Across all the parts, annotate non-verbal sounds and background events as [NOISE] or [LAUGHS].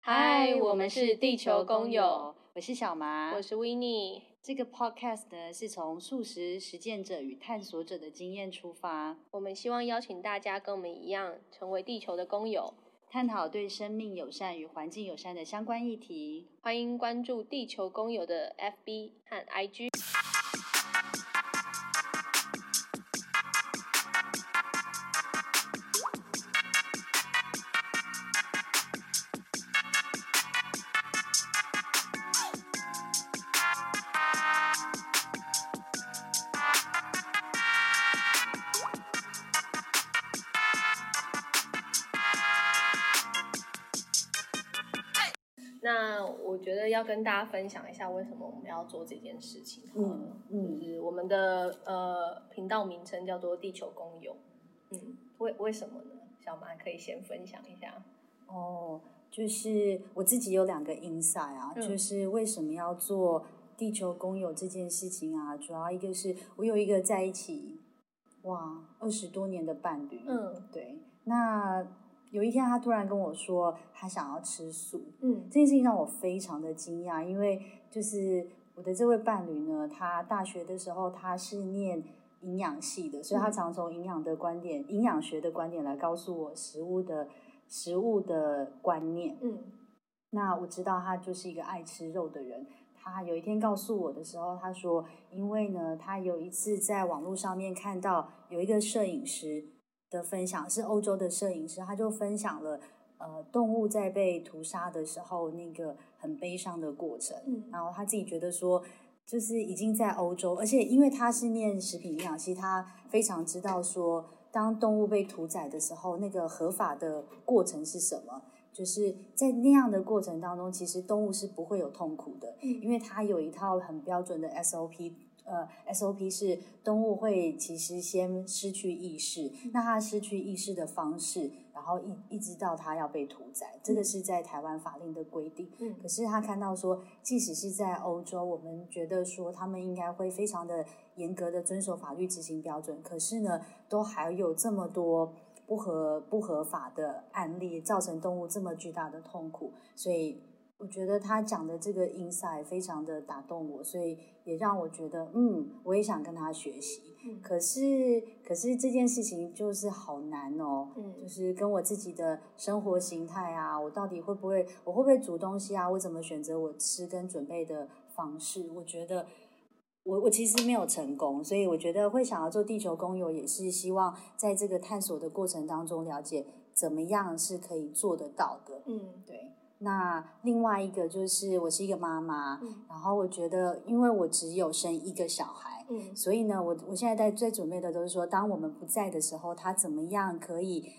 嗨，我们是地球工友，我是小麻，我是 Winnie。这个 podcast 呢是从素食实践者与探索者的经验出发，我们希望邀请大家跟我们一样，成为地球的工友，探讨对生命友善与环境友善的相关议题。欢迎关注地球工友的 FB 和 IG。大家分享一下为什么我们要做这件事情。嗯嗯，就是我们的呃频道名称叫做地球公友。嗯，为为什么呢？小马可以先分享一下。哦，就是我自己有两个 insight 啊，嗯、就是为什么要做地球公友这件事情啊？主要一个是我有一个在一起哇二十多年的伴侣。嗯，对，那。有一天，他突然跟我说，他想要吃素。嗯，这件事情让我非常的惊讶，因为就是我的这位伴侣呢，他大学的时候他是念营养系的，所以他常从营养的观点、营养学的观点来告诉我食物的食物的观念。嗯，那我知道他就是一个爱吃肉的人。他有一天告诉我的时候，他说，因为呢，他有一次在网络上面看到有一个摄影师。的分享是欧洲的摄影师，他就分享了呃动物在被屠杀的时候那个很悲伤的过程。嗯，然后他自己觉得说，就是已经在欧洲，而且因为他是念食品营养系，他非常知道说，当动物被屠宰的时候，那个合法的过程是什么。就是在那样的过程当中，其实动物是不会有痛苦的，嗯，因为它有一套很标准的 SOP。呃，SOP 是动物会其实先失去意识，那它失去意识的方式，然后一一直到它要被屠宰，这个是在台湾法令的规定。嗯，可是他看到说，即使是在欧洲，我们觉得说他们应该会非常的严格的遵守法律执行标准，可是呢，都还有这么多不合不合法的案例，造成动物这么巨大的痛苦，所以。我觉得他讲的这个 insight 非常的打动我，所以也让我觉得，嗯，我也想跟他学习。嗯，可是，可是这件事情就是好难哦。嗯，就是跟我自己的生活形态啊，我到底会不会，我会不会煮东西啊？我怎么选择我吃跟准备的方式？我觉得我我其实没有成功，所以我觉得会想要做地球工友，也是希望在这个探索的过程当中，了解怎么样是可以做得到的。嗯，对。那另外一个就是我是一个妈妈，嗯，然后我觉得，因为我只有生一个小孩，嗯，所以呢，我我现在在最准备的都是说，当我们不在的时候，他怎么样可以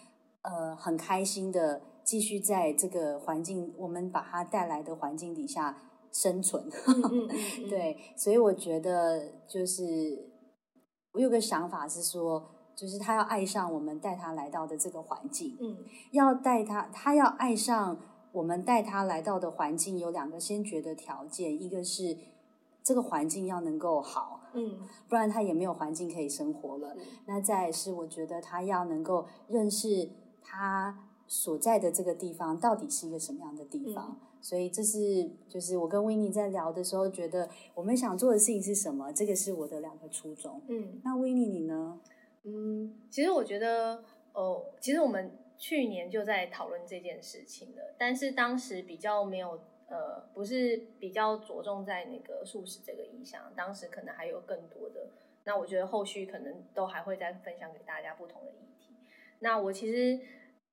呃很开心的继续在这个环境，我们把他带来的环境底下生存。[LAUGHS] 对，所以我觉得就是我有个想法是说，就是他要爱上我们带他来到的这个环境，嗯，要带他，他要爱上。我们带他来到的环境有两个先决的条件，一个是这个环境要能够好，嗯，不然他也没有环境可以生活了。那再是，我觉得他要能够认识他所在的这个地方到底是一个什么样的地方。嗯，所以这是就是我跟 Winnie 在聊的时候，觉得我们想做的事情是什么？这个是我的两个初衷。嗯，那 Winnie 你呢？嗯，其实我觉得，哦，其实我们。去年就在讨论这件事情了，但是当时比较没有，呃，不是比较着重在那个素食这个意向，当时可能还有更多的。那我觉得后续可能都还会再分享给大家不同的议题。那我其实，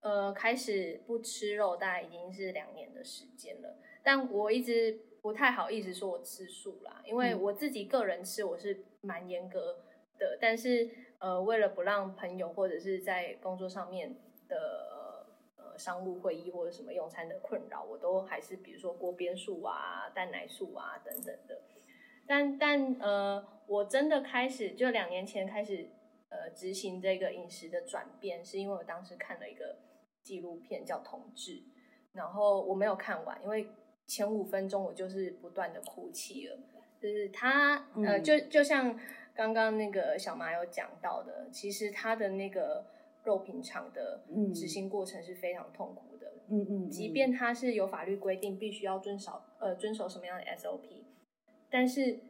呃，开始不吃肉大概已经是两年的时间了，但我一直不太好意思说我吃素啦，因为我自己个人吃我是蛮严格的，但是呃，为了不让朋友或者是在工作上面。的呃商务会议或者什么用餐的困扰，我都还是比如说锅边素啊、蛋奶素啊等等的。但但呃，我真的开始就两年前开始呃执行这个饮食的转变，是因为我当时看了一个纪录片叫《同志》，然后我没有看完，因为前五分钟我就是不断的哭泣了。就是他呃，就就像刚刚那个小麻有讲到的，其实他的那个。肉品厂的执行过程是非常痛苦的。嗯嗯，嗯，即便它是有法律规定必须要遵守呃遵守什么样的 SOP，但是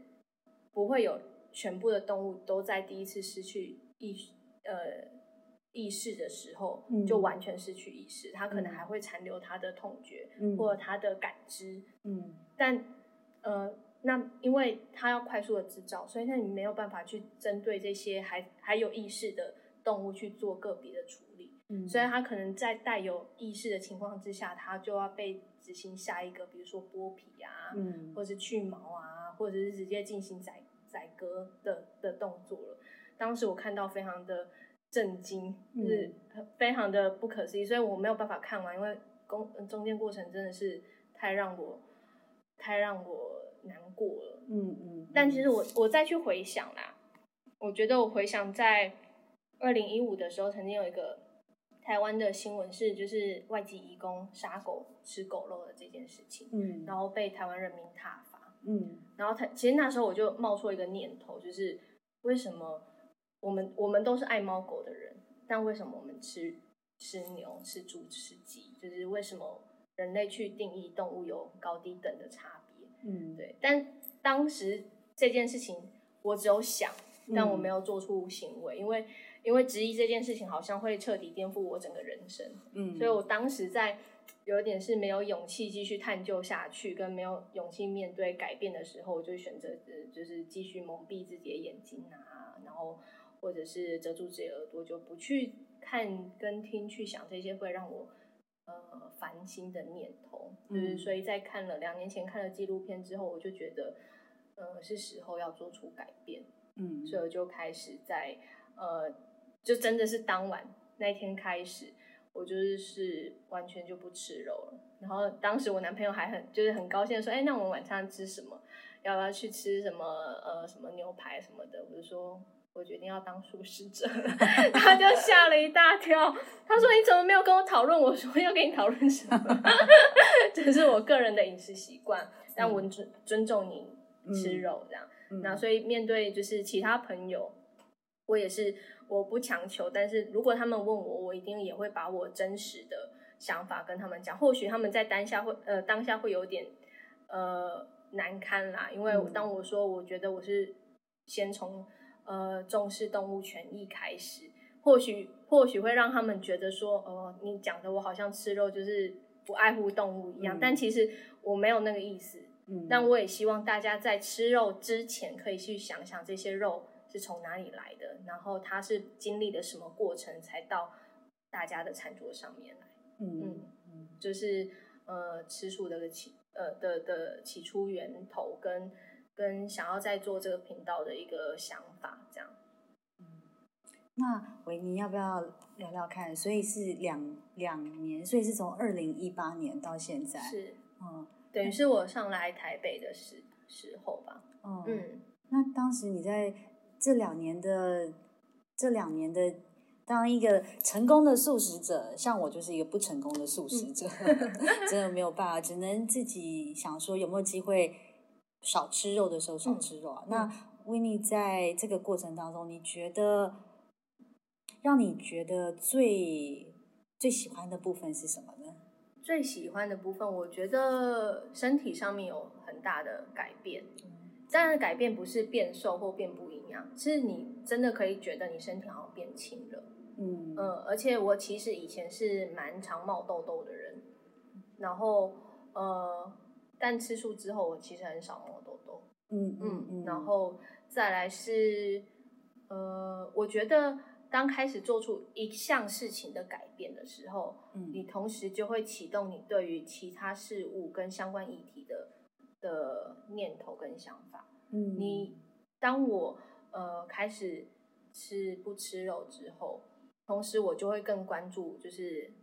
不会有全部的动物都在第一次失去意呃意识的时候就完全失去意识，它可能还会残留它的痛觉、嗯、或者它的感知。嗯，但呃。那因为它要快速的制造，所以那你没有办法去针对这些还还有意识的动物去做个别的处理，嗯，所以它可能在带有意识的情况之下，它就要被执行下一个，比如说剥皮啊，嗯，或者是去毛啊，或者是直接进行宰宰割的的动作了。当时我看到非常的震惊，就是非常的不可思议，所以我没有办法看完，因为工中间过程真的是太让我太让我。难过了，嗯嗯，但其实我我再去回想啦，我觉得我回想在二零一五的时候，曾经有一个台湾的新闻是，就是外籍移工杀狗吃狗肉的这件事情，嗯，然后被台湾人民挞伐，嗯，然后他其实那时候我就冒出一个念头，就是为什么我们我们都是爱猫狗的人，但为什么我们吃吃牛、吃猪、吃鸡，就是为什么人类去定义动物有高低等的差别？嗯，对，但当时这件事情我只有想，但我没有做出行为，嗯、因为因为质疑这件事情好像会彻底颠覆我整个人生，嗯，所以我当时在有一点是没有勇气继续探究下去，跟没有勇气面对改变的时候，我就选择就是继续蒙蔽自己的眼睛啊，然后或者是遮住自己的耳朵，就不去看跟听去想这些会让我。呃，烦心的念头，就是所以在看了两年前看了纪录片之后，我就觉得，呃，是时候要做出改变，嗯，所以我就开始在，呃，就真的是当晚那天开始，我就是是完全就不吃肉了。然后当时我男朋友还很就是很高兴说，哎，那我们晚上吃什么？要不要去吃什么？呃，什么牛排什么的？我就说。我决定要当素食者，他就吓了一大跳。他说：“你怎么没有跟我讨论？”我说：“要跟你讨论什么？这是我个人的饮食习惯，但我尊尊重你吃肉这样。嗯、那所以面对就是其他朋友，我也是我不强求，但是如果他们问我，我一定也会把我真实的想法跟他们讲。或许他们在当下会呃当下会有点呃难堪啦，因为当我说我觉得我是先从。呃，重视动物权益开始，或许或许会让他们觉得说，哦，你讲的我好像吃肉就是不爱护动物一样，嗯，但其实我没有那个意思。嗯，但我也希望大家在吃肉之前，可以去想想这些肉是从哪里来的，然后它是经历了什么过程才到大家的餐桌上面来。嗯嗯，就是呃，吃素的起呃的的起初源头跟。跟想要在做这个频道的一个想法，这样。嗯，那维尼要不要聊聊看？所以是两两年，所以是从二零一八年到现在，是，嗯，等于是我上来台北的时时候吧。嗯，嗯，那当时你在这两年的这两年的当一个成功的素食者，像我就是一个不成功的素食者，嗯、[LAUGHS] 真的没有办法，只能自己想说有没有机会。少吃肉的时候少吃肉啊。嗯、那 Winnie 在这个过程当中，你觉得让你觉得最最喜欢的部分是什么呢？最喜欢的部分，我觉得身体上面有很大的改变。当然，改变不是变瘦或变不营养，是你真的可以觉得你身体好像变轻了。嗯嗯，而且我其实以前是蛮常冒痘痘的人，然后呃。但吃素之后，我其实很少冒痘痘。嗯嗯嗯，然后再来是，呃，我觉得当开始做出一项事情的改变的时候，嗯，你同时就会启动你对于其他事物跟相关议题的的念头跟想法。嗯，你当我呃开始吃不吃肉之后，同时我就会更关注，就是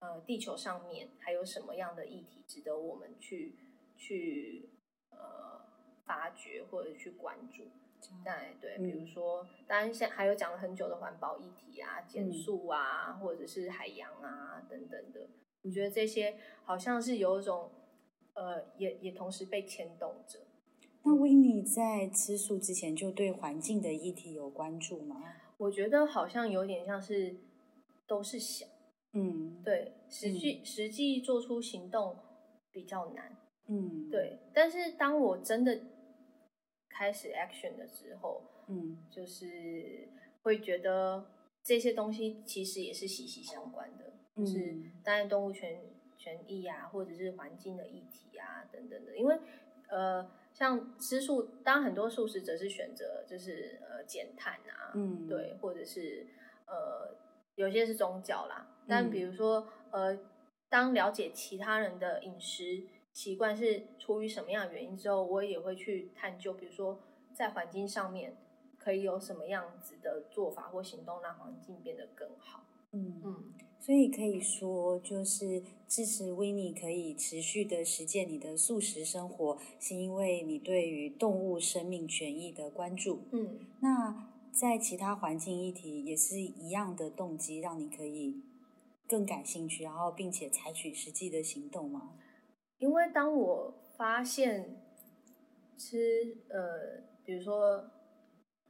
呃地球上面还有什么样的议题值得我们去。去呃发掘或者去关注，对对，比如说，当然现还有讲了很久的环保议题啊，减塑啊，或者是海洋啊等等的，我觉得这些好像是有一种呃，也也同时被牵动着。那 Winnie 在吃素之前就对环境的议题有关注吗？我觉得好像有点像是都是想，嗯，对，实际、嗯、实际做出行动比较难，嗯，对。但是当我真的开始 action 的时候，嗯，就是会觉得这些东西其实也是息息相关的，嗯、就是当然动物权权益啊，或者是环境的议题啊等等的，因为呃。像吃素，当然很多素食者是选择就是呃减碳啊，嗯，对，或者是呃有些是宗教啦。但比如说、嗯、呃，当了解其他人的饮食习惯是出于什么样的原因之后，我也会去探究，比如说在环境上面可以有什么样子的做法或行动，让环境变得更好。嗯嗯。所以可以说，就是支持 Winnie 可以持续的实践你的素食生活，是因为你对于动物生命权益的关注。嗯，那在其他环境议题也是一样的动机，让你可以更感兴趣，然后并且采取实际的行动吗？因为当我发现吃呃，比如说。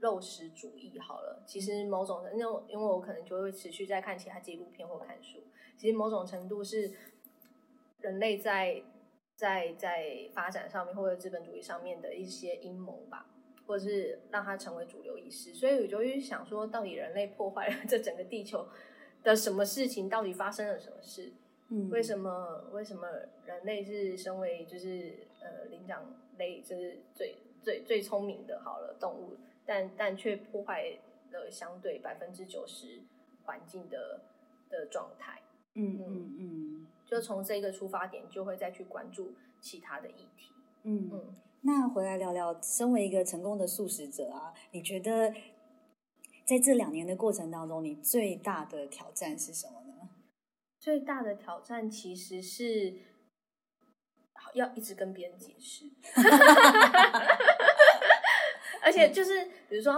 肉食主义好了，其实某种程度因为我可能就会持续在看其他纪录片或看书，其实某种程度是人类在在在发展上面或者资本主义上面的一些阴谋吧，或者是让它成为主流意识，所以我就想说，到底人类破坏了这整个地球的什么事情？到底发生了什么事？嗯，为什么为什么人类是身为就是呃灵长类，就是最最最聪明的好了动物？但但却破坏了相对百分之九十环境的的状态。嗯嗯嗯，就从这个出发点，就会再去关注其他的议题。嗯嗯，那回来聊聊，身为一个成功的素食者啊，你觉得在这两年的过程当中，你最大的挑战是什么呢？最大的挑战其实是要一直跟别人解释。[LAUGHS] 而且就是，比如说，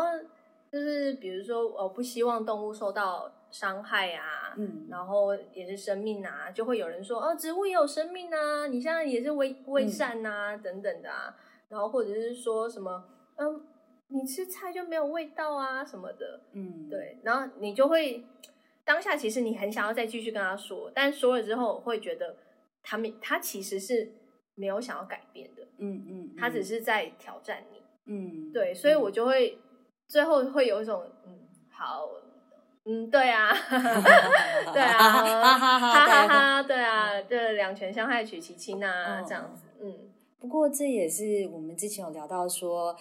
就是比如说，我不希望动物受到伤害啊，嗯，然后也是生命啊，就会有人说，哦，植物也有生命啊，你现在也是微微善啊，嗯，等等的啊，然后或者是说什么，嗯，你吃菜就没有味道啊，什么的，嗯，对，然后你就会当下其实你很想要再继续跟他说，但说了之后会觉得他们他其实是没有想要改变的，嗯嗯，嗯，他只是在挑战你。嗯，对，所以我就会、嗯、最后会有一种嗯，好，嗯，对啊，[LAUGHS] 对啊，[LAUGHS] 哈哈哈哈，对啊，对，两全相害取其轻啊，这样子，嗯。不过这也是我们之前有聊到说，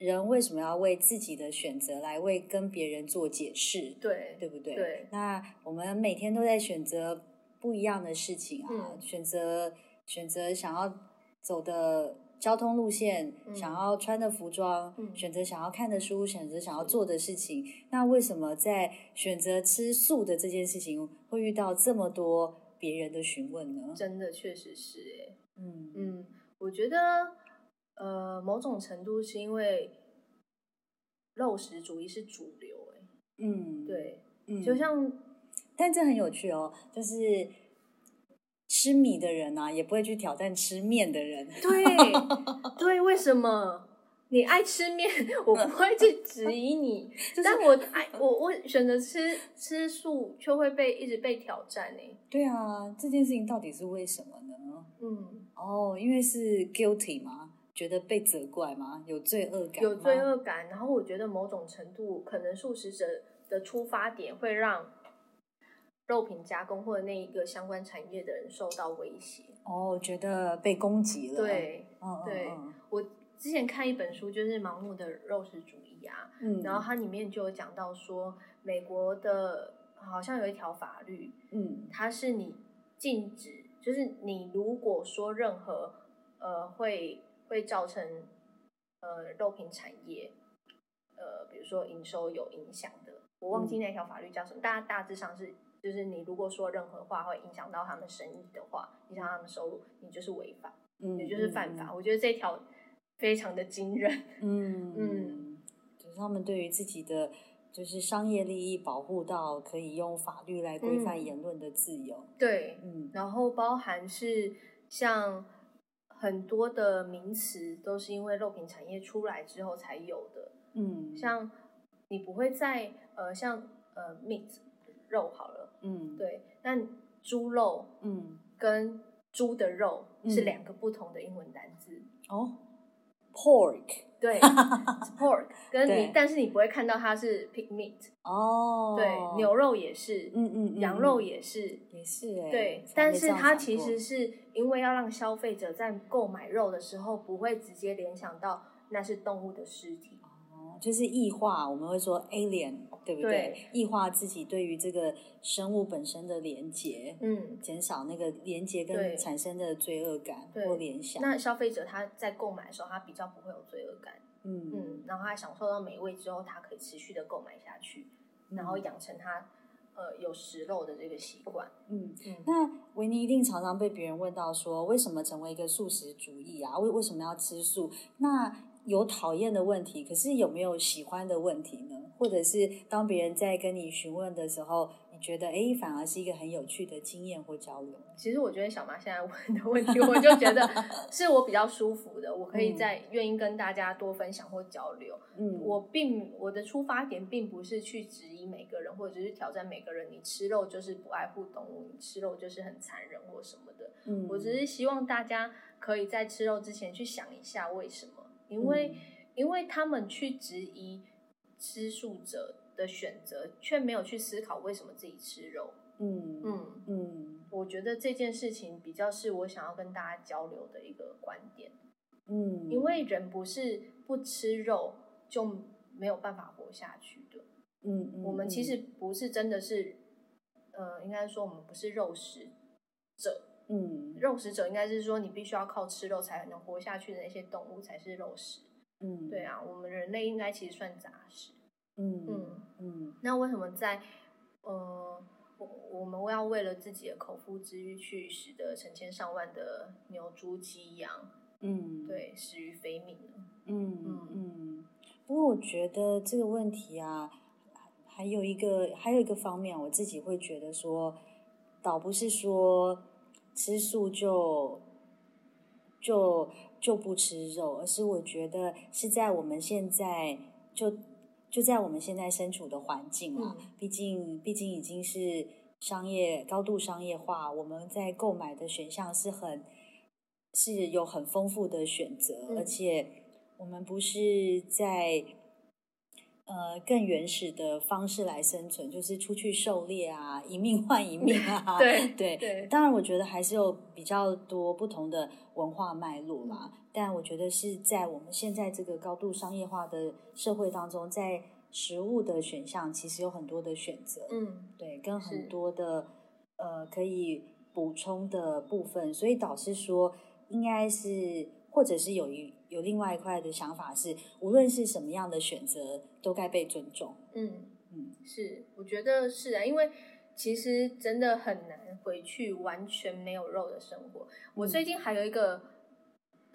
人为什么要为自己的选择来为跟别人做解释，对，对不对？对。那我们每天都在选择不一样的事情啊，嗯、选择选择想要走的。交通路线，想要穿的服装，嗯、选择想要看的书，选择想要做的事情。那为什么在选择吃素的这件事情，会遇到这么多别人的询问呢？真的确实是哎，嗯嗯，我觉得呃，某种程度是因为肉食主义是主流哎，嗯，对，嗯，就像，但这很有趣哦，就是。吃米的人啊，也不会去挑战吃面的人。对，[LAUGHS] 对，为什么你爱吃面，我不会去质疑你，[LAUGHS] 就是、但我爱我我选择吃吃素，却会被一直被挑战呢？对啊，这件事情到底是为什么呢？嗯，哦，因为是 guilty 吗？觉得被责怪吗？有罪恶感？有罪恶感。然后我觉得某种程度，可能素食者的出发点会让。肉品加工或者那一个相关产业的人受到威胁哦，觉得被攻击了。对，嗯、对、嗯，我之前看一本书，就是《盲目的肉食主义》啊，嗯，然后它里面就有讲到说，美国的好像有一条法律，嗯，它是你禁止，就是你如果说任何呃会会造成呃肉品产业呃比如说营收有影响的，我忘记那条法律叫什么，大、家、大致上是。就是你如果说任何话会影响到他们生意的话，影响他们收入，你就是违法，嗯，也就是犯法。嗯、我觉得这条非常的惊人，嗯 [LAUGHS] 嗯，就是他们对于自己的就是商业利益保护到可以用法律来规范言论的自由，嗯、对，嗯，然后包含是像很多的名词都是因为肉品产业出来之后才有的，嗯，像你不会在呃像呃 meat 肉好了。嗯，对。但猪肉，嗯，跟猪的肉是两个不同的英文单字。嗯、哦，pork。对，[LAUGHS] pork 跟你，但是你不会看到它是 pig meat 哦。对，牛肉也是，嗯嗯，嗯，羊肉也是，也是哎。对，但是它其实是因为要让消费者在购买肉的时候不会直接联想到那是动物的尸体。哦，就是异化，我们会说 alien，对不对？对，异化自己对于这个生物本身的连接，嗯，减少那个连接跟产生的罪恶感或联想。那消费者他在购买的时候，他比较不会有罪恶感。嗯嗯，然后他享受到美味之后，他可以持续的购买下去，嗯、然后养成他呃有食肉的这个习惯。嗯嗯，那维尼一定常常被别人问到说，为什么成为一个素食主义啊？为为什么要吃素？那有讨厌的问题，可是有没有喜欢的问题呢？或者是当别人在跟你询问的时候，你觉得哎，反而是一个很有趣的经验或交流？其实我觉得小马现在问的问题，我就觉得 [LAUGHS] 是我比较舒服的，我可以再愿意跟大家多分享或交流。嗯，我并我的出发点并不是去质疑每个人，或者是挑战每个人，你吃肉就是不爱护动物，你吃肉就是很残忍或什么的。嗯，我只是希望大家可以在吃肉之前去想一下为什么，因为、嗯、因为他们去质疑吃素者的选择，却没有去思考为什么自己吃肉。嗯嗯嗯，我觉得这件事情比较是我想要跟大家交流的一个观点。嗯，因为人不是不吃肉就没有办法活下去的。嗯嗯，我们其实不是真的是，呃，应该说我们不是肉食者。嗯，肉食者应该是说你必须要靠吃肉才能活下去的那些动物才是肉食。嗯，对啊，我们人类应该其实算杂食。嗯嗯嗯，那为什么在呃？我我们要为了自己的口腹之欲去使得成千上万的牛、猪、鸡、羊，嗯，对，死于非命呢嗯嗯嗯。不过我觉得这个问题啊，还有一个还有一个方面，我自己会觉得说，倒不是说吃素就就就不吃肉，而是我觉得是在我们现在就。就在我们现在身处的环境啊，嗯、毕竟毕竟已经是商业高度商业化，我们在购买的选项是很是有很丰富的选择，嗯、而且我们不是在呃更原始的方式来生存，就是出去狩猎啊，一命换一命啊，[LAUGHS] 对对对。当然，我觉得还是有比较多不同的文化脉络嘛。嗯但我觉得是在我们现在这个高度商业化的社会当中，在食物的选项其实有很多的选择，嗯，对，跟很多的呃可以补充的部分，所以导师说应该是，或者是有一有另外一块的想法是，无论是什么样的选择都该被尊重。嗯嗯，是，我觉得是啊，因为其实真的很难回去完全没有肉的生活。我最近还有一个。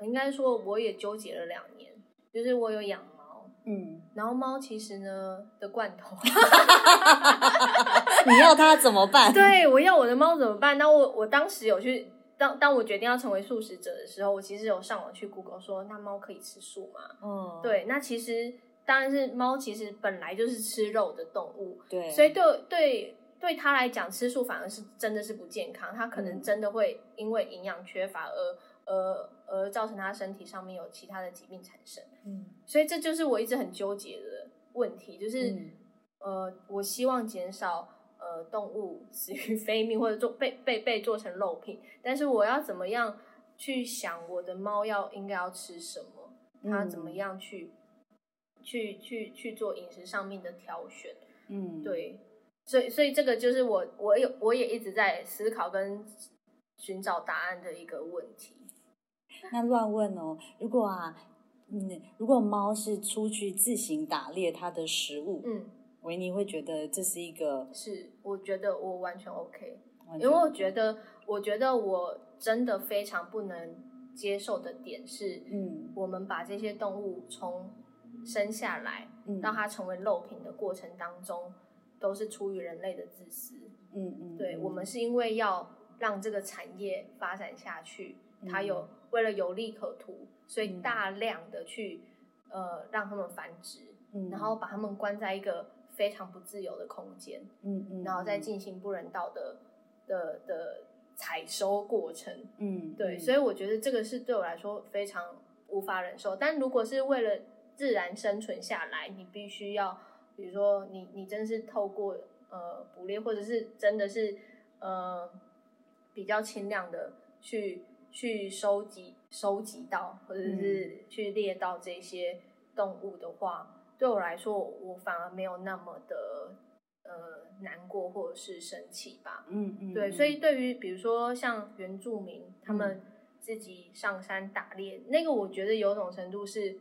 应该说，我也纠结了两年，就是我有养猫，嗯，然后猫其实呢的罐头，[LAUGHS] 你要它怎么办？对，我要我的猫怎么办？那我我当时有去，当当我决定要成为素食者的时候，我其实有上网去 Google 说，那猫可以吃素吗？嗯，对，那其实当然是猫，其实本来就是吃肉的动物，对，所以对对对它来讲，吃素反而是真的是不健康，它可能真的会因为营养缺乏而。而而造成他身体上面有其他的疾病产生，嗯，所以这就是我一直很纠结的问题，就是、嗯、呃，我希望减少呃动物死于非命或者做被被被做成肉品，但是我要怎么样去想我的猫要应该要吃什么，它怎么样去、嗯、去去去做饮食上面的挑选，嗯，对，所以所以这个就是我我有我也一直在思考跟寻找答案的一个问题。[LAUGHS] 那乱问哦，如果啊，嗯，如果猫是出去自行打猎它的食物，嗯，维尼会觉得这是一个，是，我觉得我完全 OK，完全 OK，因为我觉得，我觉得我真的非常不能接受的点是，嗯，我们把这些动物从生下来，嗯，到它成为肉品的过程当中，都是出于人类的自私，嗯嗯，对，我们是因为要让这个产业发展下去，它有。为了有利可图，所以大量的去、嗯、呃让他们繁殖、嗯，然后把他们关在一个非常不自由的空间，嗯嗯，然后再进行不人道的的的采收过程，嗯，对，嗯所以我觉得这个是对我来说非常无法忍受。但如果是为了自然生存下来，你必须要，比如说你你真是透过呃捕猎，或者是真的是呃比较轻量的去去收集收集到，或者是去猎到这些动物的话。嗯对我来说，我反而没有那么的呃难过或者是生气吧。嗯嗯，对，所以对于比如说像原住民，他们自己上山打猎，嗯、那个我觉得有种程度是，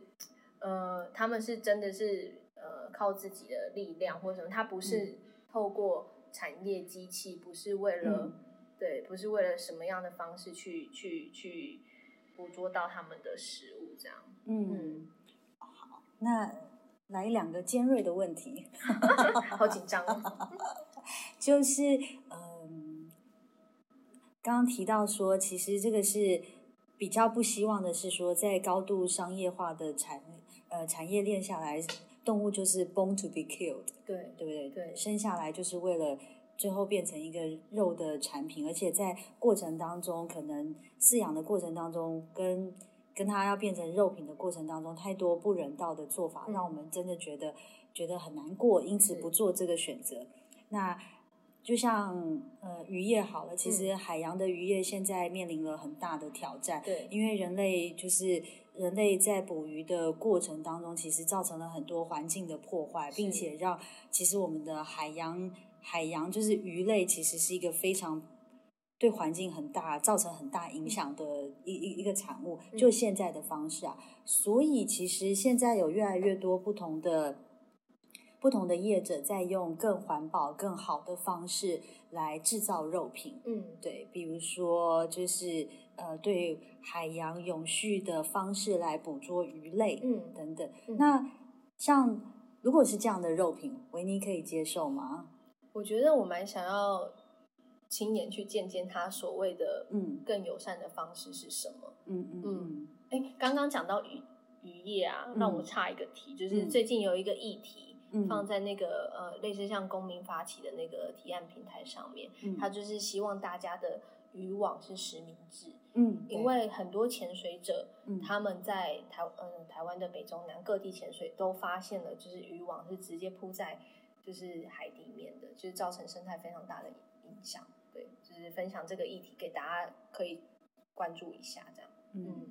呃，他们是真的是呃靠自己的力量或者什么，他不是透过产业机器，不是为了、嗯、对，不是为了什么样的方式去去去捕捉到他们的食物这样。嗯，嗯好，那。来两个尖锐的问题，[LAUGHS] 好紧张哦。[LAUGHS] 就是嗯，刚刚提到说，其实这个是比较不希望的，是说在高度商业化的产呃产业链下来，动物就是 born to be killed，对对不对？对，生下来就是为了最后变成一个肉的产品，而且在过程当中，可能饲养的过程当中跟。跟它要变成肉品的过程当中，太多不人道的做法，嗯、让我们真的觉得觉得很难过，因此不做这个选择。那就像呃渔业好了，其实海洋的渔业现在面临了很大的挑战，对、嗯，因为人类就是人类在捕鱼的过程当中，其实造成了很多环境的破坏，并且让其实我们的海洋海洋就是鱼类，其实是一个非常。对环境很大，造成很大影响的一一一个产物，就现在的方式啊。所以其实现在有越来越多不同的不同的业者在用更环保、更好的方式来制造肉品。嗯，对，比如说就是呃，对海洋永续的方式来捕捉鱼类，嗯，等等。嗯，那像如果是这样的肉品，维尼可以接受吗？我觉得我蛮想要。亲眼去见见他所谓的嗯更友善的方式是什么？嗯嗯嗯。哎、嗯，刚刚讲到渔渔业啊，让我差一个题，嗯、就是最近有一个议题放在那个、嗯、呃类似像公民发起的那个提案平台上面，嗯、他就是希望大家的渔网是实名制。嗯，因为很多潜水者，嗯、他们在台嗯台湾的北中南各地潜水都发现了，就是渔网是直接铺在就是海底面的，就是造成生态非常大的影响。对，就是分享这个议题给大家，可以关注一下，这样。嗯，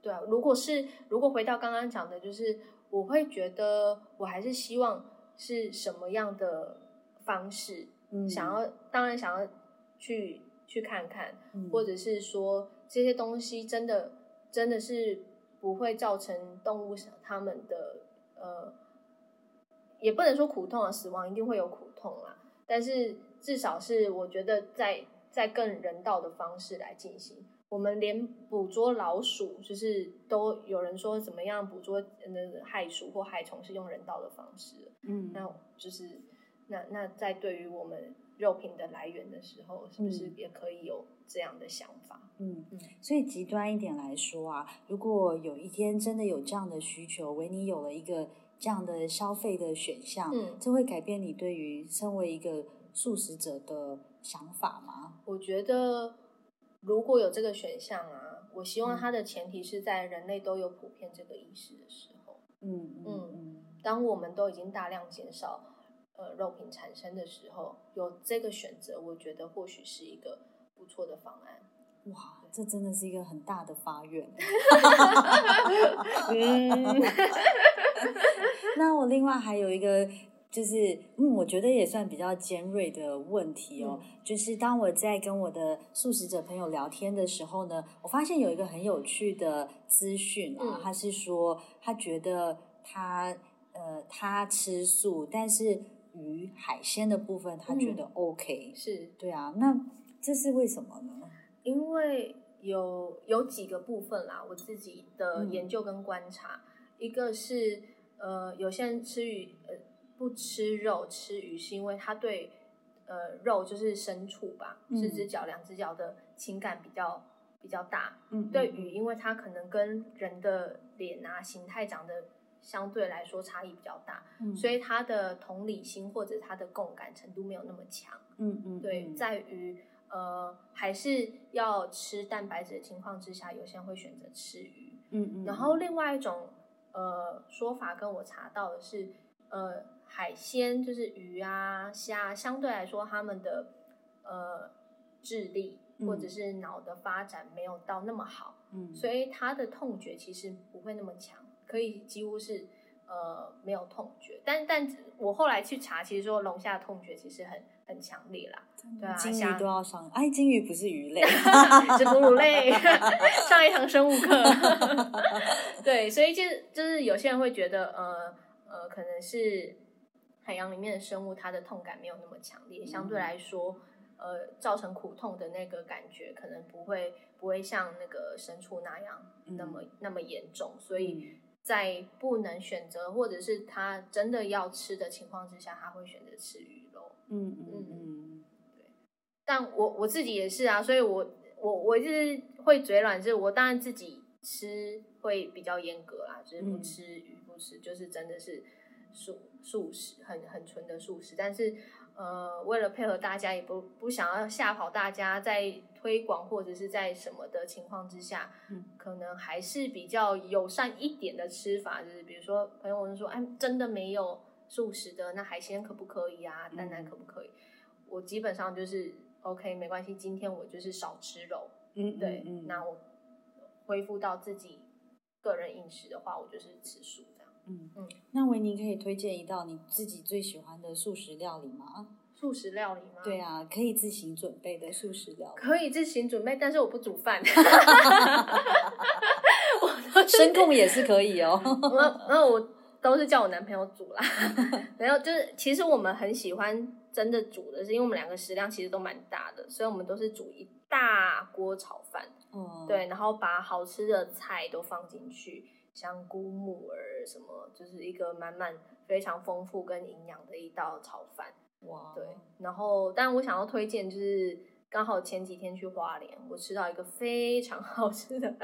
对啊，如果是如果回到刚刚讲的，就是我会觉得我还是希望是什么样的方式，嗯，想要当然想要去去看看，嗯，或者是说这些东西真的真的是不会造成动物他们的呃，也不能说苦痛啊，死亡一定会有苦痛啊，但是。至少是我觉得在在更人道的方式来进行。我们连捕捉老鼠，就是都有人说怎么样捕捉那个害鼠或害虫是用人道的方式。嗯，那就是那那在对于我们肉品的来源的时候，是不是也可以有这样的想法？嗯嗯。所以极端一点来说啊，如果有一天真的有这样的需求，维尼有了一个这样的消费的选项，嗯，这会改变你对于身为一个。素食者的想法吗？我觉得如果有这个选项啊，我希望它的前提是在人类都有普遍这个意识的时候。嗯嗯嗯，嗯，当我们都已经大量减少呃肉品产生的时候，有这个选择，我觉得或许是一个不错的方案。哇，这真的是一个很大的发愿。[LAUGHS] 嗯，[LAUGHS] 那我另外还有一个。就是，嗯，我觉得也算比较尖锐的问题哦。嗯、就是当我在跟我的素食者朋友聊天的时候呢，我发现有一个很有趣的资讯啊，嗯、他是说他觉得他呃他吃素，但是鱼海鲜的部分他觉得 OK，、嗯、是对啊。那这是为什么呢？因为有有几个部分啦，我自己的研究跟观察，嗯、一个是呃有些人吃鱼呃。不吃肉吃鱼，是因为他对呃肉就是牲畜吧，四只脚两只脚的情感比较比较大。嗯，对鱼，因为它可能跟人的脸啊形态长得相对来说差异比较大，嗯，所以他的同理心或者他的共感程度没有那么强。嗯嗯，对，嗯、在于呃还是要吃蛋白质的情况之下，有些人会选择吃鱼。嗯嗯，然后另外一种呃说法跟我查到的是，呃海鲜就是鱼啊虾，相对来说他们的呃智力或者是脑的发展没有到那么好，嗯，所以他的痛觉其实不会那么强。可以几乎是呃没有痛觉，但但我后来去查，其实说龙虾的痛觉其实很很强烈啦，对啊，金鱼都要上，哎，金鱼不是鱼类 [LAUGHS] [LAUGHS] 是哺乳类，[LAUGHS] 上一堂生物课，对，所以就就是有些人会觉得呃呃，可能是海洋里面的生物，它的痛感没有那么强烈，嗯、相对来说，呃，造成苦痛的那个感觉可能不会不会像那个牲畜那样那么、嗯、那么严重，所以。嗯在不能选择，或者是他真的要吃的情况之下，他会选择吃鱼肉。嗯嗯嗯，对。但我我自己也是啊，所以我我我就是会嘴软，就是我当然自己吃会比较严格啦，就是不吃鱼，不吃就是真的是素素食，很很纯的素食。但是呃，为了配合大家，也不不想要吓跑大家，在。推广或者是在什么的情况之下，嗯，可能还是比较友善一点的吃法，就是比如说朋友们说，哎，真的没有素食的，那海鲜可不可以啊？蛋蛋可不可以？嗯、我基本上就是 OK，没关系，今天我就是少吃肉，嗯，对，嗯，那我恢复到自己个人饮食的话，我就是吃素嗯嗯。那维尼可以推荐一道你自己最喜欢的素食料理吗？素食料理吗？对啊，可以自行准备的素食料理。可以自行准备，但是我不煮饭。[LAUGHS] 我声控也是可以哦。[LAUGHS] 那那我都是叫我男朋友煮啦。[LAUGHS] 没有，就是其实我们很喜欢真的煮的，是因为我们两个食量其实都蛮大的，所以我们都是煮一大锅炒饭。嗯，对，然后把好吃的菜都放进去，香菇、木耳什么，就是一个满满非常丰富跟营养的一道炒饭。哇，对，然后，但我想要推荐就是，刚好前几天去花莲，我吃到一个非常 [LAUGHS] 好吃的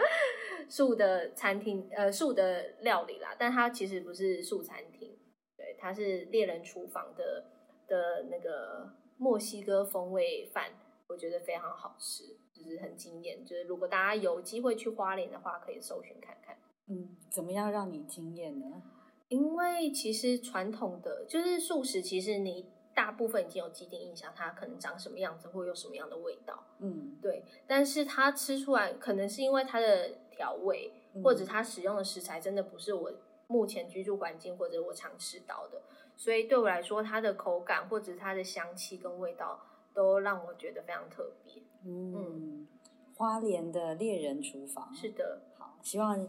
素的餐厅，呃，素的料理啦，但它其实不是素餐厅，对，它是猎人厨房的的那个墨西哥风味饭，我觉得非常好吃，就是很惊艳，就是如果大家有机会去花莲的话，可以搜寻看看。嗯，怎么样让你惊艳呢？因为其实传统的就是素食，其实你。大部分已经有既定印象，它可能长什么样子，或有什么样的味道。嗯，对。但是它吃出来，可能是因为它的调味，嗯、或者它使用的食材真的不是我目前居住环境或者我常吃到的，所以对我来说，它的口感或者它的香气跟味道都让我觉得非常特别。嗯，嗯，花莲的猎人厨房是的，好，希望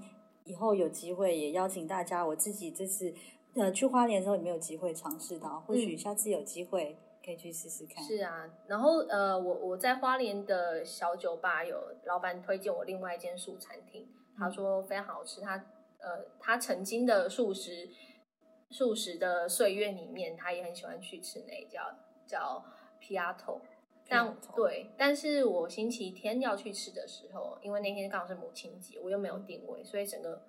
以后有机会也邀请大家，我自己这次。呃，去花莲的时候也没有机会尝试到，或许下次有机会可以去试试看。是啊，然后呃，我我在花莲的小酒吧有老板推荐我另外一间素餐厅，他说非常好吃。他呃，他曾经的素食素食的岁月里面，他也很喜欢去吃那叫叫 Piatto。但对，但是我星期天要去吃的时候，因为那天刚好是母亲节，我又没有定位，所以整个。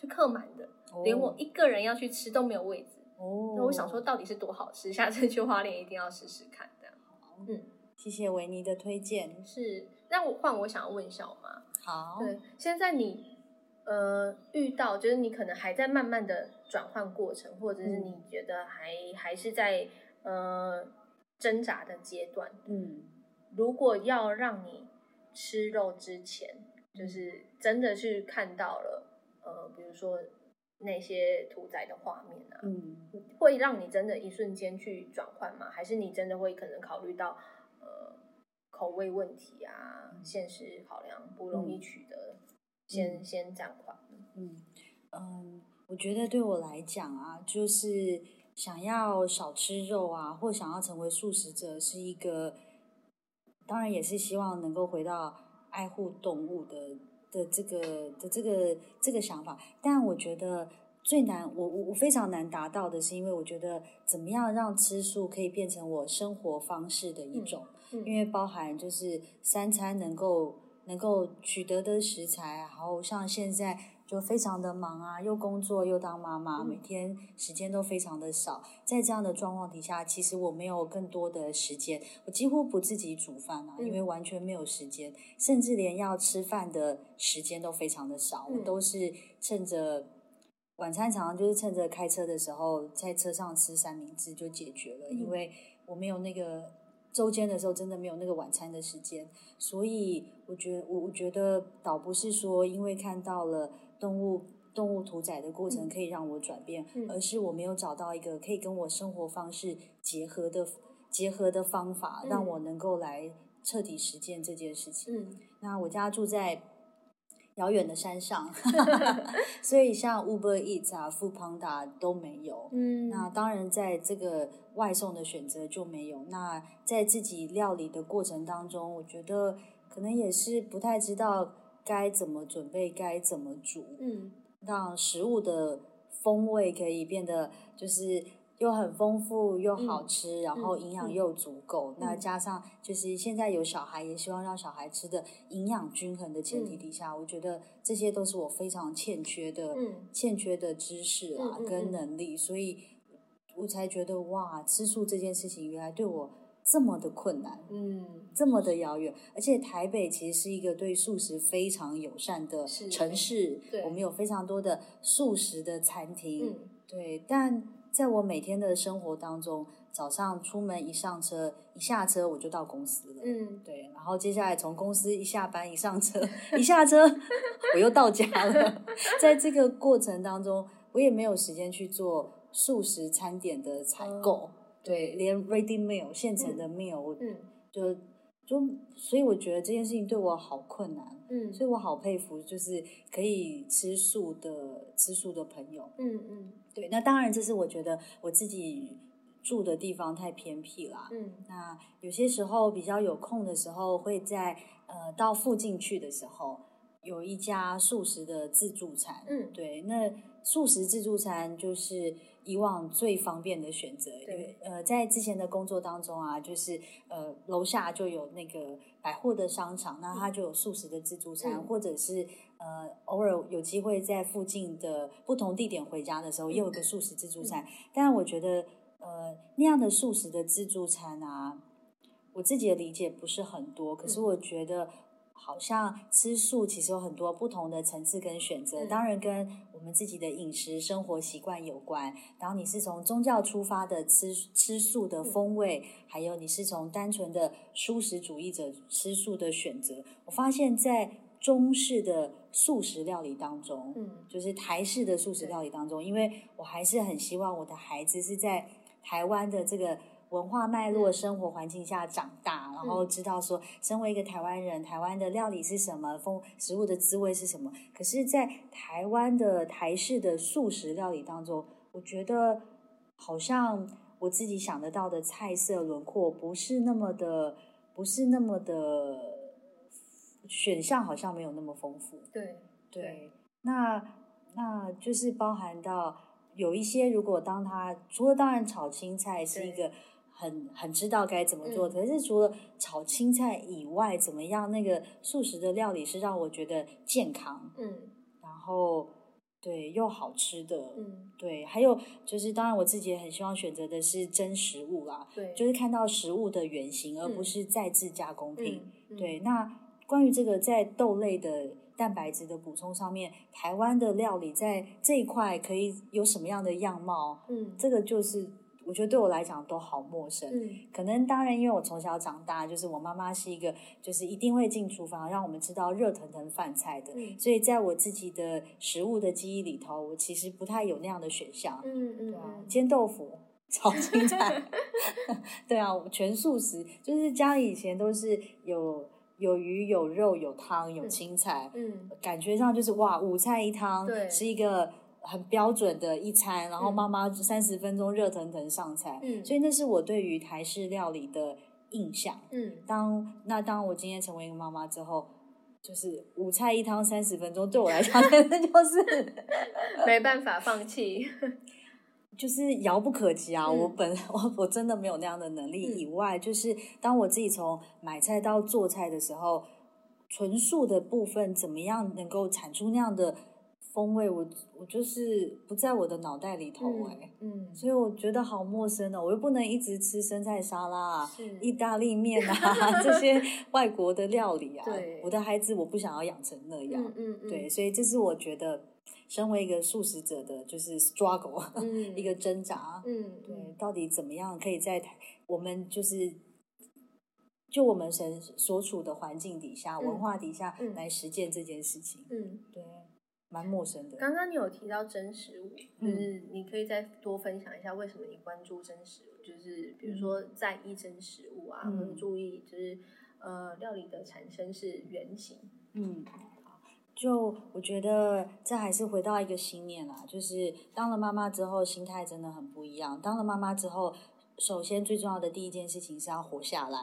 是客满的，连我一个人要去吃都没有位置。哦，那我想说，到底是多好吃？下次去花莲一定要试试看。这样，嗯，谢谢维尼的推荐。是，那我换我想要问小马。好，对，现在你呃遇到，就是你可能还在慢慢的转换过程，或者是你觉得还、嗯、还是在呃挣扎的阶段。嗯，如果要让你吃肉之前，就是真的去看到了。呃，比如说那些屠宰的画面啊，嗯，会让你真的一瞬间去转换吗？还是你真的会可能考虑到呃口味问题啊，现实考量不容易取得，嗯、先先暂缓？嗯嗯，我觉得对我来讲啊，就是想要少吃肉啊，或想要成为素食者，是一个当然也是希望能够回到爱护动物的。的这个的这个这个想法，但我觉得最难，我我我非常难达到的是，因为我觉得怎么样让吃素可以变成我生活方式的一种，嗯嗯、因为包含就是三餐能够能够取得的食材，然后像现在就非常的忙啊，又工作又当妈妈，嗯、每天时间都非常的少。在这样的状况底下，其实我没有更多的时间，我几乎不自己煮饭啊，嗯、因为完全没有时间，甚至连要吃饭的时间都非常的少。嗯、我都是趁着晚餐，常常就是趁着开车的时候，在车上吃三明治就解决了，嗯、因为我没有那个周间的时候，真的没有那个晚餐的时间。所以我觉得，我我觉得倒不是说因为看到了。动物动物屠宰的过程可以让我转变，嗯、而是我没有找到一个可以跟我生活方式结合的结合的方法，让我能够来彻底实践这件事情。嗯、那我家住在遥远的山上 [LAUGHS] [LAUGHS] 所以像 Uber Eats 啊、Foodpanda 都没有。嗯，那当然在这个外送的选择就没有。那在自己料理的过程当中，我觉得可能也是不太知道。该怎么准备？该怎么煮？嗯，让食物的风味可以变得就是又很丰富又好吃，嗯、然后营养又足够。嗯、那加上就是现在有小孩，也希望让小孩吃的营养均衡的前提底下，嗯、我觉得这些都是我非常欠缺的，嗯、欠缺的知识啊、嗯、跟能力，所以我才觉得哇，吃素这件事情原来对我。这么的困难，嗯，这么的遥远，而且台北其实是一个对素食非常友善的城市，对，我们有非常多的素食的餐厅，嗯，对。但在我每天的生活当中，早上出门一上车，一下车我就到公司了，嗯，对。然后接下来从公司一下班一上车，一下车我又到家了。[LAUGHS] 在这个过程当中，我也没有时间去做素食餐点的采购。嗯对，连 ready meal 现成的 meal，嗯，就就所以我觉得这件事情对我好困难，嗯，所以我好佩服，就是可以吃素的吃素的朋友，嗯嗯，对，那当然这是我觉得我自己住的地方太偏僻啦，嗯，那有些时候比较有空的时候，会在呃到附近去的时候，有一家素食的自助餐，嗯，对，那素食自助餐就是。以往最方便的选择，对，呃，在之前的工作当中啊，就是呃，楼下就有那个百货的商场，那它就有素食的自助餐，嗯、或者是呃，偶尔有机会在附近的不同地点回家的时候，也有个素食自助餐。嗯、但我觉得，呃，那样的素食的自助餐啊，我自己的理解不是很多，可是我觉得。好像吃素其实有很多不同的层次跟选择，当然跟我们自己的饮食生活习惯有关。然后你是从宗教出发的吃吃素的风味，还有你是从单纯的素食主义者吃素的选择。我发现，在中式的素食料理当中，嗯，就是台式的素食料理当中，因为我还是很希望我的孩子是在台湾的这个。文化脉络、生活环境下长大，嗯、然后知道说，身为一个台湾人，台湾的料理是什么，风食物的滋味是什么。可是，在台湾的台式的素食料理当中，我觉得好像我自己想得到的菜色轮廓不是那么的，不是那么的选项，好像没有那么丰富。对对，对，那那就是包含到有一些，如果当他除了当然炒青菜是一个。很很知道该怎么做，可是除了炒青菜以外，怎么样？那个素食的料理是让我觉得健康，嗯，然后对又好吃的，嗯，对，还有就是当然我自己也很希望选择的是真食物啦，对，就是看到食物的原型，而不是再制加工品。对，那关于这个在豆类的蛋白质的补充上面，台湾的料理在这一块可以有什么样的样貌？嗯，这个就是。我觉得对我来讲都好陌生，嗯，可能当然因为我从小长大，就是我妈妈是一个，就是一定会进厨房让我们吃到热腾腾饭菜的，嗯，所以在我自己的食物的记忆里头，我其实不太有那样的选项，嗯嗯，对啊，煎豆腐、炒青菜，[LAUGHS] 对啊，全素食，就是家里以前都是有有鱼、有肉、有汤、有青菜，嗯，感觉上就是哇，五菜一汤，对，是一个。很标准的一餐，然后妈妈三十分钟热腾腾上菜，嗯，所以那是我对于台式料理的印象。嗯，当那当我今天成为一个妈妈之后，就是五菜一汤三十分钟，对我来讲 [LAUGHS] 真的就是 [LAUGHS] 没办法放弃，就是遥不可及啊！嗯、我本我我真的没有那样的能力。以外，嗯、就是当我自己从买菜到做菜的时候，纯素的部分怎么样能够产出那样的。风味我我就是不在我的脑袋里头哎，嗯，嗯，所以我觉得好陌生哦，我又不能一直吃生菜沙拉啊、意大利面啊 [LAUGHS] 这些外国的料理啊，对我的孩子我不想要养成那样，嗯对，所以这是我觉得身为一个素食者的就是 struggle，、嗯一个挣扎，嗯，对，到底怎么样可以在我们就是就我们所所处的环境底下、嗯文化底下嗯来实践这件事情，嗯。对。蛮陌生的。刚刚你有提到真实物，嗯就是你可以再多分享一下为什么你关注真实物，就是比如说在意真实物啊，嗯或者注意就是呃料理的产生是原型。嗯，就我觉得这还是回到一个信念啦，就是当了妈妈之后，心态真的很不一样。当了妈妈之后，首先最重要的第一件事情是要活下来，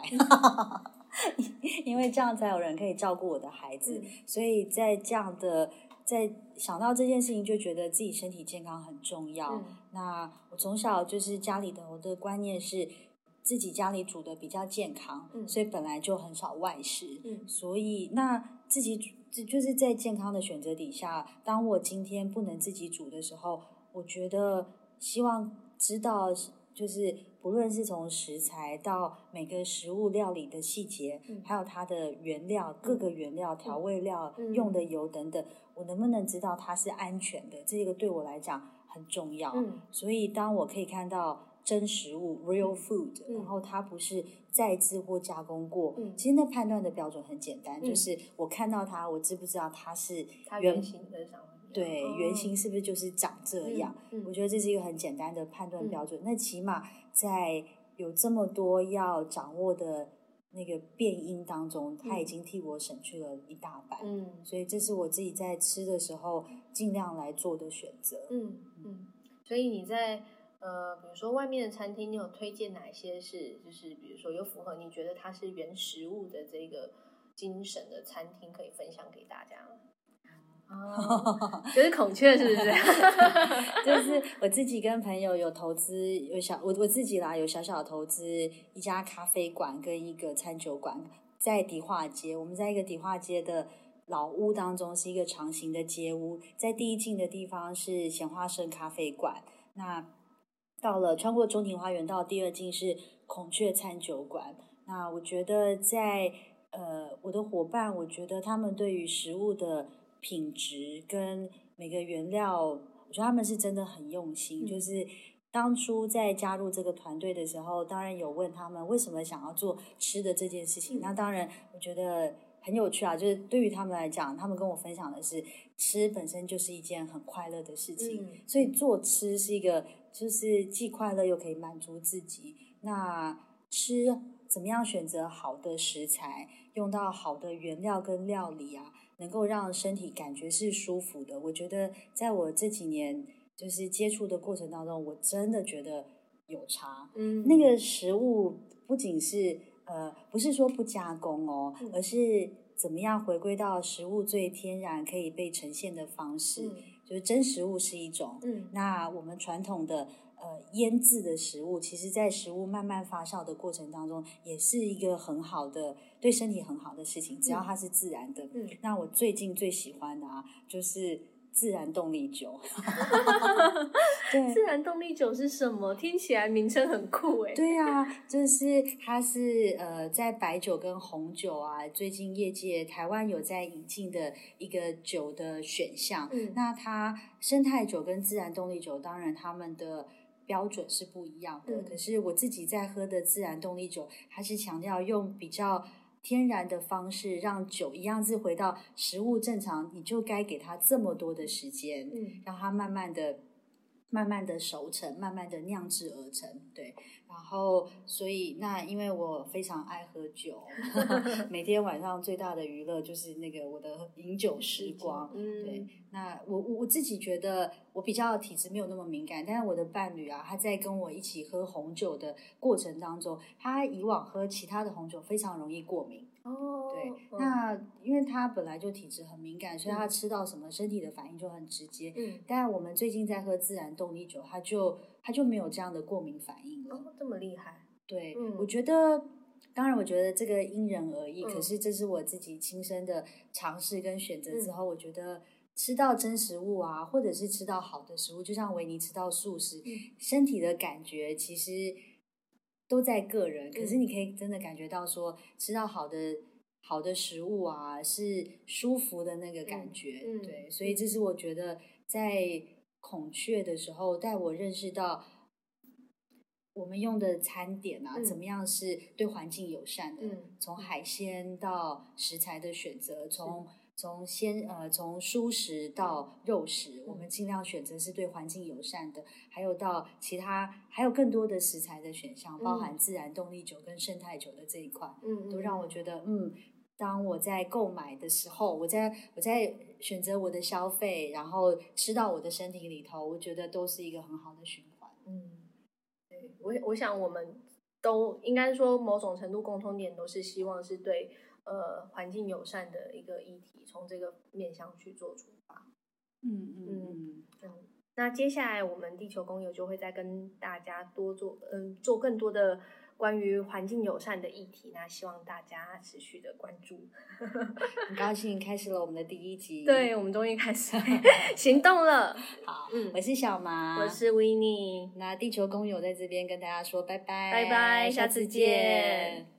[LAUGHS] 因为这样才有人可以照顾我的孩子。嗯所以在这样的。在想到这件事情，就觉得自己身体健康很重要。嗯、那我从小就是家里的我的观念是，自己家里煮的比较健康，嗯、所以本来就很少外食。嗯、所以那自己就是在健康的选择底下，当我今天不能自己煮的时候，我觉得希望知道，就是不论是从食材到每个食物料理的细节，嗯、还有它的原料、嗯、各个原料、调味料、嗯、用的油等等。我能不能知道它是安全的？这个对我来讲很重要。嗯，所以当我可以看到真食物 （real food），嗯，然后它不是再制或加工过，嗯，其实那判断的标准很简单，嗯，就是我看到它，我知不知道它是它原型的长对，哦，原型是不是就是长这样？嗯，我觉得这是一个很简单的判断标准。嗯，那起码在有这么多要掌握的。那个变音当中，他已经替我省去了一大半，嗯，所以这是我自己在吃的时候尽量来做的选择，嗯嗯。所以你在呃，比如说外面的餐厅，你有推荐哪些是就是比如说有符合你觉得它是原食物的这个精神的餐厅，可以分享给大家？哦，[LAUGHS] 就是孔雀，是不是？[LAUGHS] 就是我自己跟朋友有投资，有小我我自己啦，有小小投资一家咖啡馆跟一个餐酒馆，在迪化街。我们在一个迪化街的老屋当中，是一个长形的街屋，在第一进的地方是咸花生咖啡馆，那到了穿过中庭花园到第二进是孔雀餐酒馆。那我觉得在呃我的伙伴，我觉得他们对于食物的。品质跟每个原料，我觉得他们是真的很用心。嗯、就是当初在加入这个团队的时候，当然有问他们为什么想要做吃的这件事情。嗯、那当然，我觉得很有趣啊。就是对于他们来讲，他们跟我分享的是，吃本身就是一件很快乐的事情。嗯、所以做吃是一个，就是既快乐又可以满足自己。那吃怎么样选择好的食材，用到好的原料跟料理啊？能够让身体感觉是舒服的，我觉得在我这几年就是接触的过程当中，我真的觉得有差。嗯，那个食物不仅是呃，不是说不加工哦，嗯，而是怎么样回归到食物最天然可以被呈现的方式，嗯，就是真食物是一种。嗯，那我们传统的。呃，腌制的食物，其实，在食物慢慢发酵的过程当中，也是一个很好的对身体很好的事情。只要它是自然的。嗯，那我最近最喜欢的啊，就是自然动力酒。[LAUGHS] 对，自然动力酒是什么？听起来名称很酷诶。对啊，就是它是呃，在白酒跟红酒啊，最近业界台湾有在引进的一个酒的选项。嗯，那它生态酒跟自然动力酒，当然他们的。标准是不一样的，嗯，可是我自己在喝的自然动力酒，还是强调用比较天然的方式，让酒一样是回到食物正常，你就该给它这么多的时间，嗯，让它慢慢的、慢慢的熟成，慢慢的酿制而成，对。然后，所以那因为我非常爱喝酒，[LAUGHS] 每天晚上最大的娱乐就是那个我的饮酒时光。嗯，对。那我我我自己觉得我比较体质没有那么敏感，但是我的伴侣啊，他在跟我一起喝红酒的过程当中，他以往喝其他的红酒非常容易过敏。哦，对。那因为他本来就体质很敏感，所以他吃到什么身体的反应就很直接。嗯。但我们最近在喝自然动力酒，他就他就没有这样的过敏反应了。哦，这么厉害。对，嗯，我觉得，当然，我觉得这个因人而异。嗯，可是这是我自己亲身的尝试跟选择之后，嗯，我觉得吃到真食物啊，或者是吃到好的食物，就像维尼吃到素食，嗯、身体的感觉其实都在个人。可是你可以真的感觉到说，吃到好的好的食物啊，是舒服的那个感觉。嗯、对，所以这是我觉得在孔雀的时候带我认识到，我们用的餐点啊，嗯、怎么样是对环境友善的？嗯、从海鲜到食材的选择，从从鲜呃从蔬食到肉食，嗯、我们尽量选择是对环境友善的，还有到其他还有更多的食材的选项，包含自然动力酒跟生态酒的这一块，嗯，都让我觉得嗯，当我在购买的时候，我在我在选择我的消费，然后吃到我的身体里头，我觉得都是一个很好的循环。嗯，对我我想我们都应该说某种程度共通点都是希望是对。呃，环境友善的一个议题，从这个面向去做出发。嗯嗯嗯嗯。那接下来我们地球工友就会再跟大家多做，嗯，做更多的关于环境友善的议题。那希望大家持续的关注。很高兴开始了我们的第一集。[LAUGHS] 对，我们终于开始 [LAUGHS] 行动了。[LAUGHS] 好，嗯，我是小麻，我是维尼。那地球工友在这边跟大家说拜拜，拜拜，下次见。